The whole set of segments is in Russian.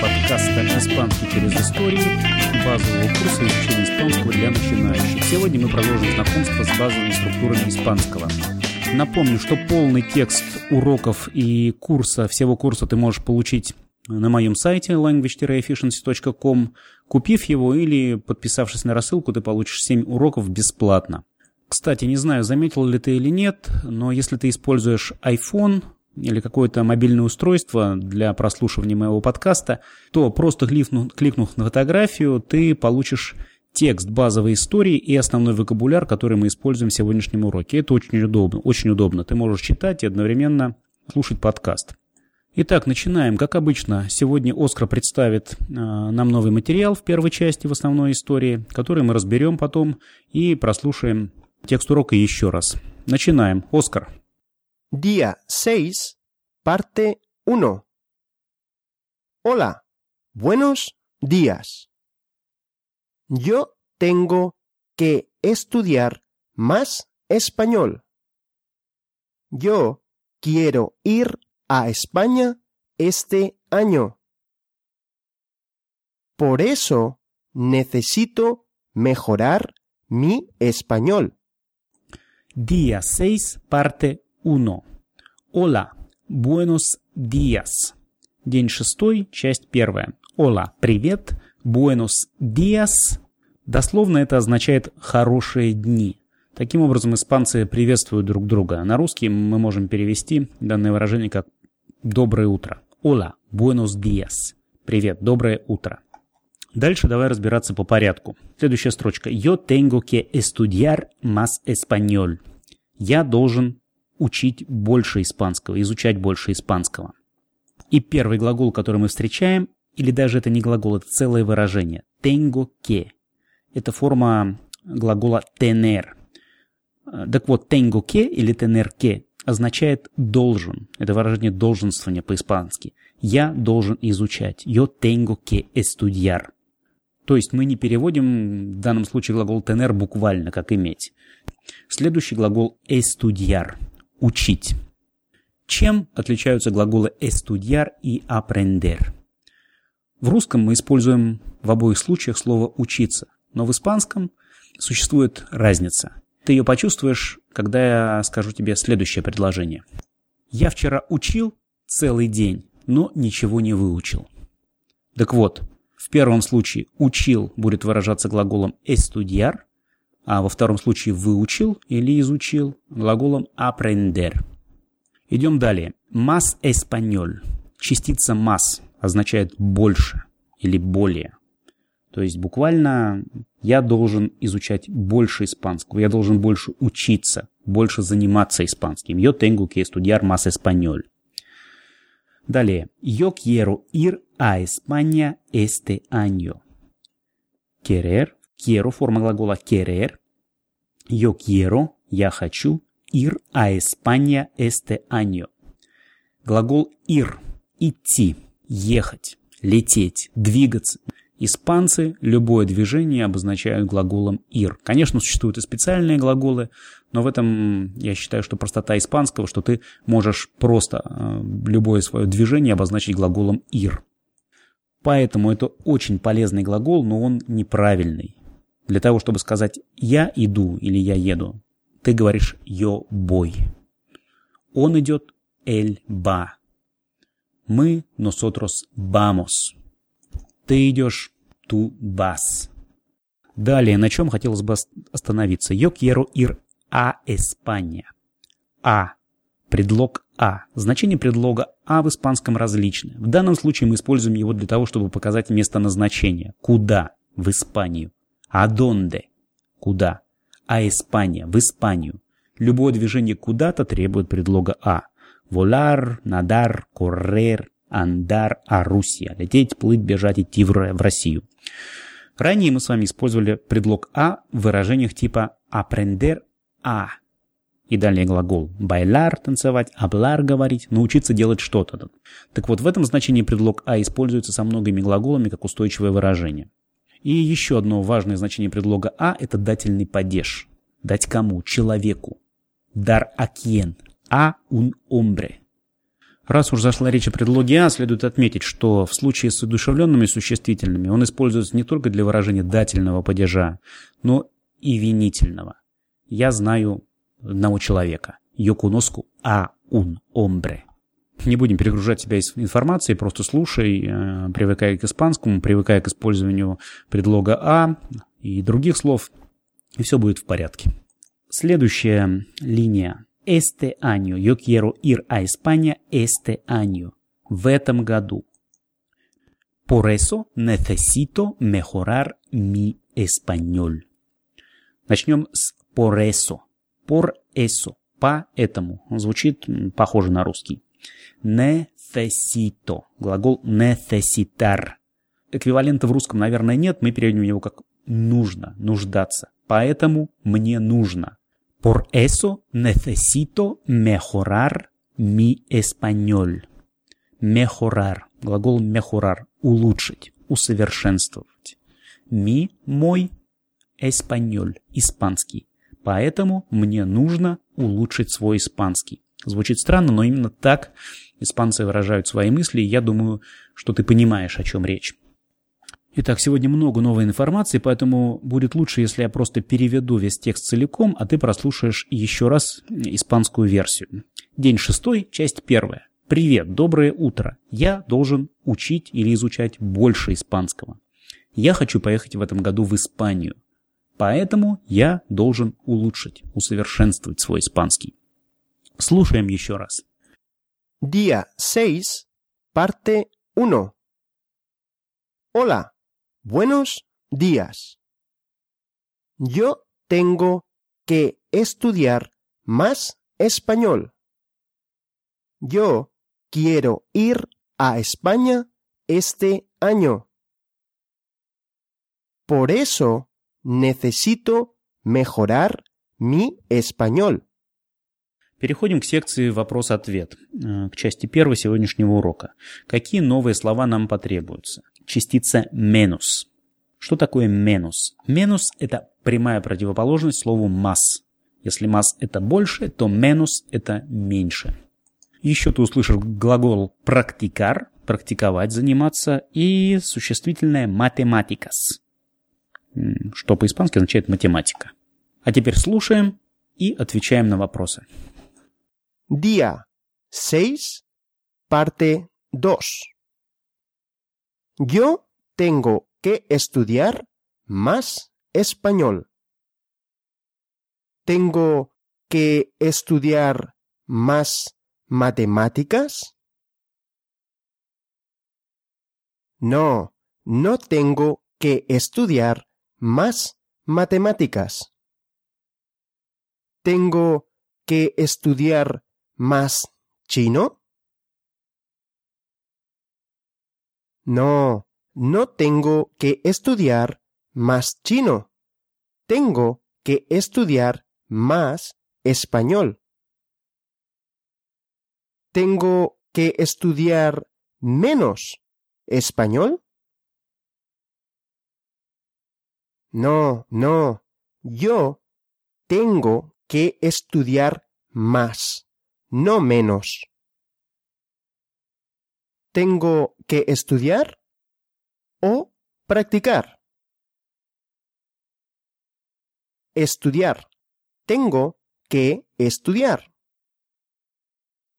подкаста «Испанский через историю» базового курса изучения испанского для начинающих. Сегодня мы продолжим знакомство с базовыми структурами испанского. Напомню, что полный текст уроков и курса, всего курса ты можешь получить на моем сайте language-efficiency.com. Купив его или подписавшись на рассылку, ты получишь 7 уроков бесплатно. Кстати, не знаю, заметил ли ты или нет, но если ты используешь iPhone или какое-то мобильное устройство для прослушивания моего подкаста, то просто кликнув, кликнув на фотографию, ты получишь текст базовой истории и основной вокабуляр, который мы используем в сегодняшнем уроке. Это очень удобно. Очень удобно. Ты можешь читать и одновременно слушать подкаст. Итак, начинаем. Как обычно, сегодня Оскар представит э, нам новый материал в первой части в основной истории, который мы разберем потом и прослушаем текст урока еще раз. Начинаем. Оскар. Día 6, parte 1. Hola, buenos días. Yo tengo que estudiar más español. Yo quiero ir a España este año. Por eso necesito mejorar mi español. Día 6, parte 1. Hola, buenos días. День шестой, часть первая. Hola, привет. Buenos días. Дословно это означает «хорошие дни». Таким образом, испанцы приветствуют друг друга. На русский мы можем перевести данное выражение как «доброе утро». Hola, buenos días. Привет, доброе утро. Дальше давай разбираться по порядку. Следующая строчка. Yo tengo que estudiar más español. Я должен учить больше испанского, изучать больше испанского. И первый глагол, который мы встречаем, или даже это не глагол, это целое выражение. Tengo que. Это форма глагола tener. Так вот, tengo que или tener que означает должен. Это выражение долженствования по-испански. Я должен изучать. Yo tengo que estudiar. То есть мы не переводим в данном случае глагол tener буквально, как иметь. Следующий глагол estudiar – учить. Чем отличаются глаголы estudiar и aprender? В русском мы используем в обоих случаях слово «учиться», но в испанском существует разница. Ты ее почувствуешь, когда я скажу тебе следующее предложение. Я вчера учил целый день, но ничего не выучил. Так вот, в первом случае «учил» будет выражаться глаголом estudiar, а во втором случае «выучил» или «изучил» глаголом aprender. Идем далее. Más español. Частица más означает «больше» или «более». То есть буквально я должен изучать больше испанского, я должен больше учиться, больше заниматься испанским. Yo tengo que estudiar más español. Далее. Yo quiero ir a España este año. Querer. Quiero, форма глагола querer. Yo quiero, я хочу, ir a España este año. Глагол ir – идти, ехать, лететь, двигаться. Испанцы любое движение обозначают глаголом ir. Конечно, существуют и специальные глаголы, но в этом я считаю, что простота испанского, что ты можешь просто э, любое свое движение обозначить глаголом ir. Поэтому это очень полезный глагол, но он неправильный. Для того, чтобы сказать «я иду» или «я еду», ты говоришь «yo voy». Он идет «él va». Мы «nosotros vamos». Ты идешь «tú vas». Далее, на чем хотелось бы остановиться. «Yo quiero ir a España». «А» Предлог «а». Значение предлога «а» в испанском различное. В данном случае мы используем его для того, чтобы показать место назначения. Куда? В Испанию. «А донде?» Куда? «А Испания?» В Испанию. Любое движение куда-то требует предлога «а». Волар, надар, коррер, андар, а Русия. Лететь, плыть, бежать, идти в Россию. Ранее мы с вами использовали предлог «а» в выражениях типа «aprender a», и далее глагол «байляр» – танцевать, «аблар» – говорить, научиться делать что-то. Так вот, в этом значении предлог «а» используется со многими глаголами как устойчивое выражение. И еще одно важное значение предлога «а» – это дательный падеж. Дать кому? Человеку. Дар акьен. А un hombre. Раз уж зашла речь о предлоге «а», следует отметить, что в случае с одушевленными существительными он используется не только для выражения дательного падежа, но и винительного. Я знаю одного человека. Йокуноску а ун омбре. Не будем перегружать себя информацией, просто слушай, э, привыкай к испанскому, привыкай к использованию предлога «а» и других слов, и все будет в порядке. Следующая линия este año. Yo quiero ir a España este año. В этом году. Por eso necesito mejorar mi español. Начнем с por eso. Por eso. Поэтому. Звучит похоже на русский. Necesito. Глагол necesitar. Эквивалента в русском, наверное, нет. Мы переведем его как нужно, нуждаться. Поэтому мне нужно. Por eso necesito mejorar mi español. Mejorar. Глагол mejorar. Улучшить, усовершенствовать. Mi, мой, español. Испанский. Поэтому мне нужно улучшить свой испанский. Звучит странно, но именно так испанцы выражают свои мысли, и я думаю, что ты понимаешь, о чем речь. Итак, сегодня много новой информации, поэтому будет лучше, если я просто переведу весь текст целиком, а ты прослушаешь еще раз испанскую версию. День шестой, часть первая. Привет, доброе утро. Я должен учить или изучать больше испанского. Я хочу поехать в этом году в Испанию. Поэтому я должен улучшить, усовершенствовать свой испанский. Слушаем еще раз. Día 6, parte 1. Hola. Buenos días. Yo tengo que estudiar más español. Yo quiero ir a España este año. Por eso necesito mejorar mi español. Переходим к секции вопрос-ответ, к части первой сегодняшнего урока. Какие новые слова нам потребуются? частица менус. Что такое менус? Менус – это прямая противоположность слову масс. Если масс – это больше, то менус – это меньше. Еще ты услышишь глагол практикар – практиковать, заниматься, и существительное математикас, что по-испански означает математика. А теперь слушаем и отвечаем на вопросы. Día 6, parte 2. Yo tengo que estudiar más español. ¿Tengo que estudiar más matemáticas? No, no tengo que estudiar más matemáticas. ¿Tengo que estudiar más chino? No, no tengo que estudiar más chino. Tengo que estudiar más español. ¿Tengo que estudiar menos español? No, no. Yo tengo que estudiar más, no menos. ¿Tengo que estudiar o practicar? Estudiar. Tengo que estudiar.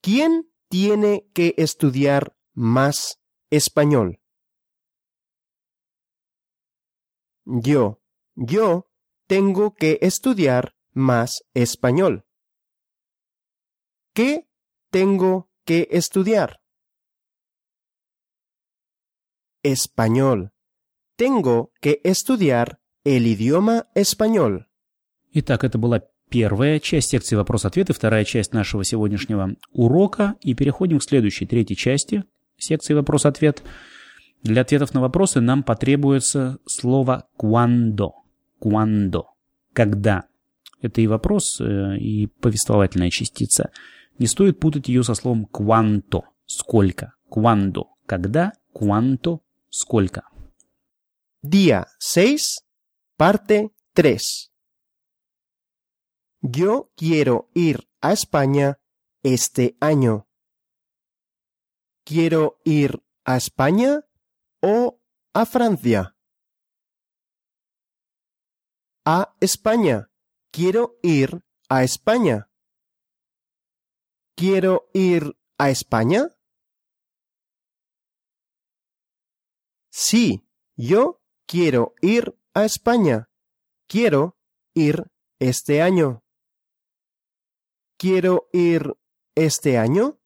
¿Quién tiene que estudiar más español? Yo, yo tengo que estudiar más español. ¿Qué tengo que estudiar? Español. Tengo que estudiar el idioma español. Итак, это была первая часть секции вопрос-ответ и вторая часть нашего сегодняшнего урока. И переходим к следующей, третьей части секции вопрос-ответ. Для ответов на вопросы нам потребуется слово «cuando». «Cuando». «Когда». Это и вопрос, э, и повествовательная частица. Не стоит путать ее со словом «cuánto». «Сколько». «Cuando». «Когда». «Cuánto» Сколько? Día 6, parte 3. Yo quiero ir a España este año. quiero ir a España o a Francia? A España. Quiero ir a España. ¿Quiero ir a España? Sí, yo quiero ir a España. Quiero ir este año. ¿Quiero ir este año?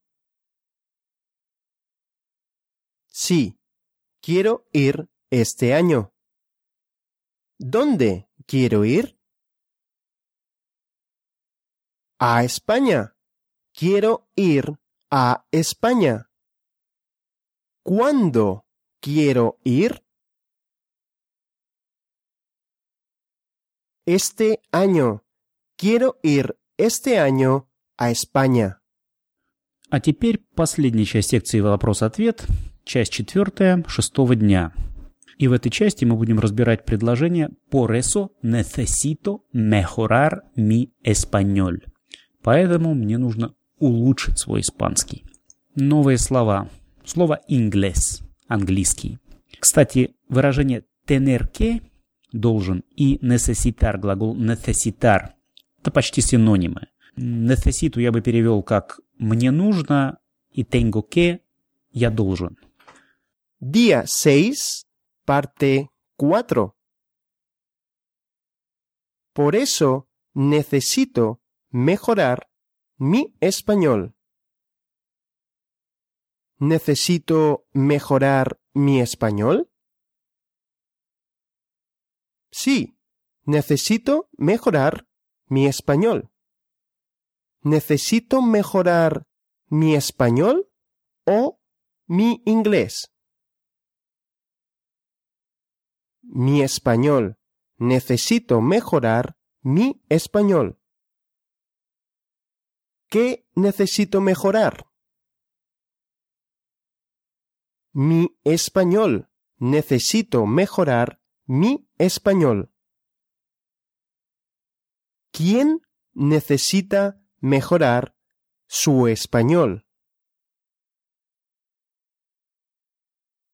Sí, quiero ir este año. ¿Dónde quiero ir? A España. Quiero ir a España. ¿Cuándo quiero ir? Este año. Quiero ir este año a España. А теперь последняя часть секции «Вопрос-ответ», часть четвертая, шестого дня. И в этой части мы будем разбирать предложение «Por eso necesito mejorar mi español». Поэтому мне нужно улучшить свой испанский. Новые слова. Слово «inglés» – английский. Кстати, выражение «tener que» – должен и «necesitar» – глагол «necesitar» – это почти синонимы. «Necesito» я бы перевел как «мне нужно» и «tengo que» – «я должен». Día 6, parte 4. Por eso necesito mejorar mi español. ¿Necesito mejorar mi español? Sí, necesito mejorar mi español. ¿Necesito mejorar mi español o mi inglés? Mi español. Necesito mejorar mi español. ¿Qué necesito mejorar? Mi español. Necesito mejorar mi español. ¿Quién necesita mejorar su español?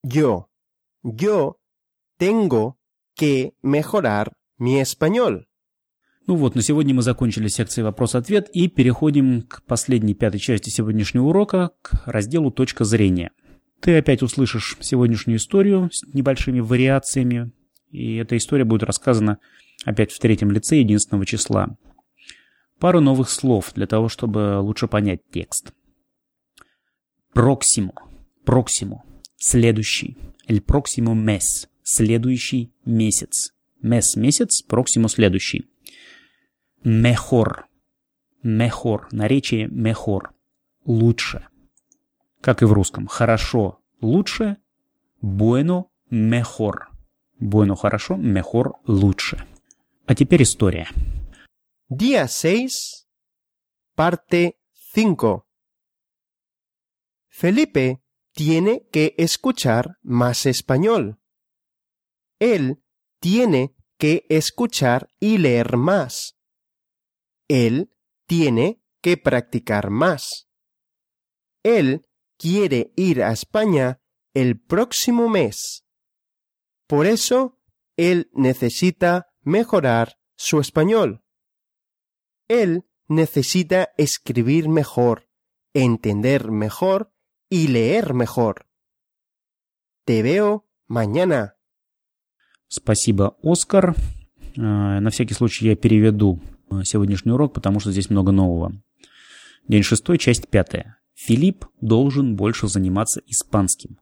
Yo. Yo tengo que mejorar mi español. Ну вот, на сегодня мы закончили секции вопрос-ответ и переходим к последней пятой части сегодняшнего урока, к разделу «Точка зрения». Ты опять услышишь сегодняшнюю историю с небольшими вариациями, и эта история будет рассказана опять в третьем лице единственного числа. Пару новых слов для того, чтобы лучше понять текст. Проксимо. Проксимо. Следующий. El próximo mes. Следующий месяц. Mes – месяц, проксимо – следующий. Мехор. Мехор. Наречие мехор. Лучше. Как и в русском. Хорошо. Лучше. Bueno. Mejor. Bueno. Хорошо. Mejor. Лучше. А теперь история. Día 6, parte 5. Felipe tiene que escuchar más español. Él tiene que escuchar y leer más. Él tiene que practicar más. Él quiere ir a España el próximo mes. Por eso, él necesita mejorar su español. Él necesita escribir mejor, entender mejor y leer mejor. Te veo mañana. Спасибо, Оскар. На всякий случай я переведу сегодняшний урок, потому что здесь много нового. День шестой, часть пятая. Филипп должен больше заниматься испанским.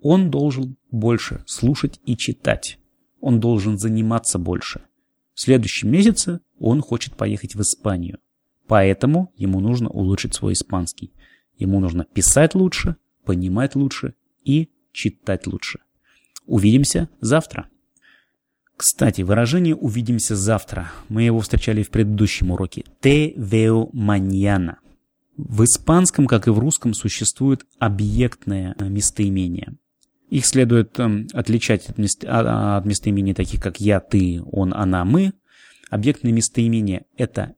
Он должен больше слушать и читать. Он должен заниматься больше. В следующем месяце он хочет поехать в Испанию. Поэтому ему нужно улучшить свой испанский. Ему нужно писать лучше, понимать лучше и читать лучше. Увидимся завтра. Кстати, выражение «увидимся завтра» мы его встречали в предыдущем уроке. «Te veo mañana». В испанском, как и в русском, существует объектное местоимение. Их следует э, отличать от, мест, а, от местоимений таких, как «я», «ты», «он», «она», «мы». Объектное местоимение – это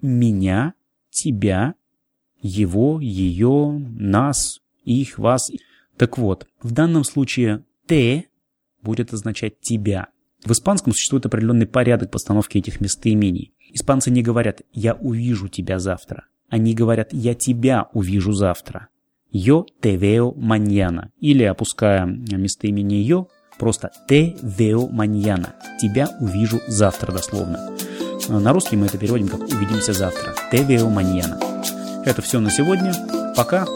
«меня», «тебя», «его», «ее», «нас» их, вас. Так вот, в данном случае «те» будет означать «тебя». В испанском существует определенный порядок постановки этих местоимений. Испанцы не говорят «я увижу тебя завтра». Они говорят «я тебя увижу завтра». «Yo te veo mañana». Или, опуская местоимение «yo», просто «te veo mañana». «Тебя увижу завтра» дословно. На русский мы это переводим как «увидимся завтра». «Te veo mañana». Это все на сегодня. Пока.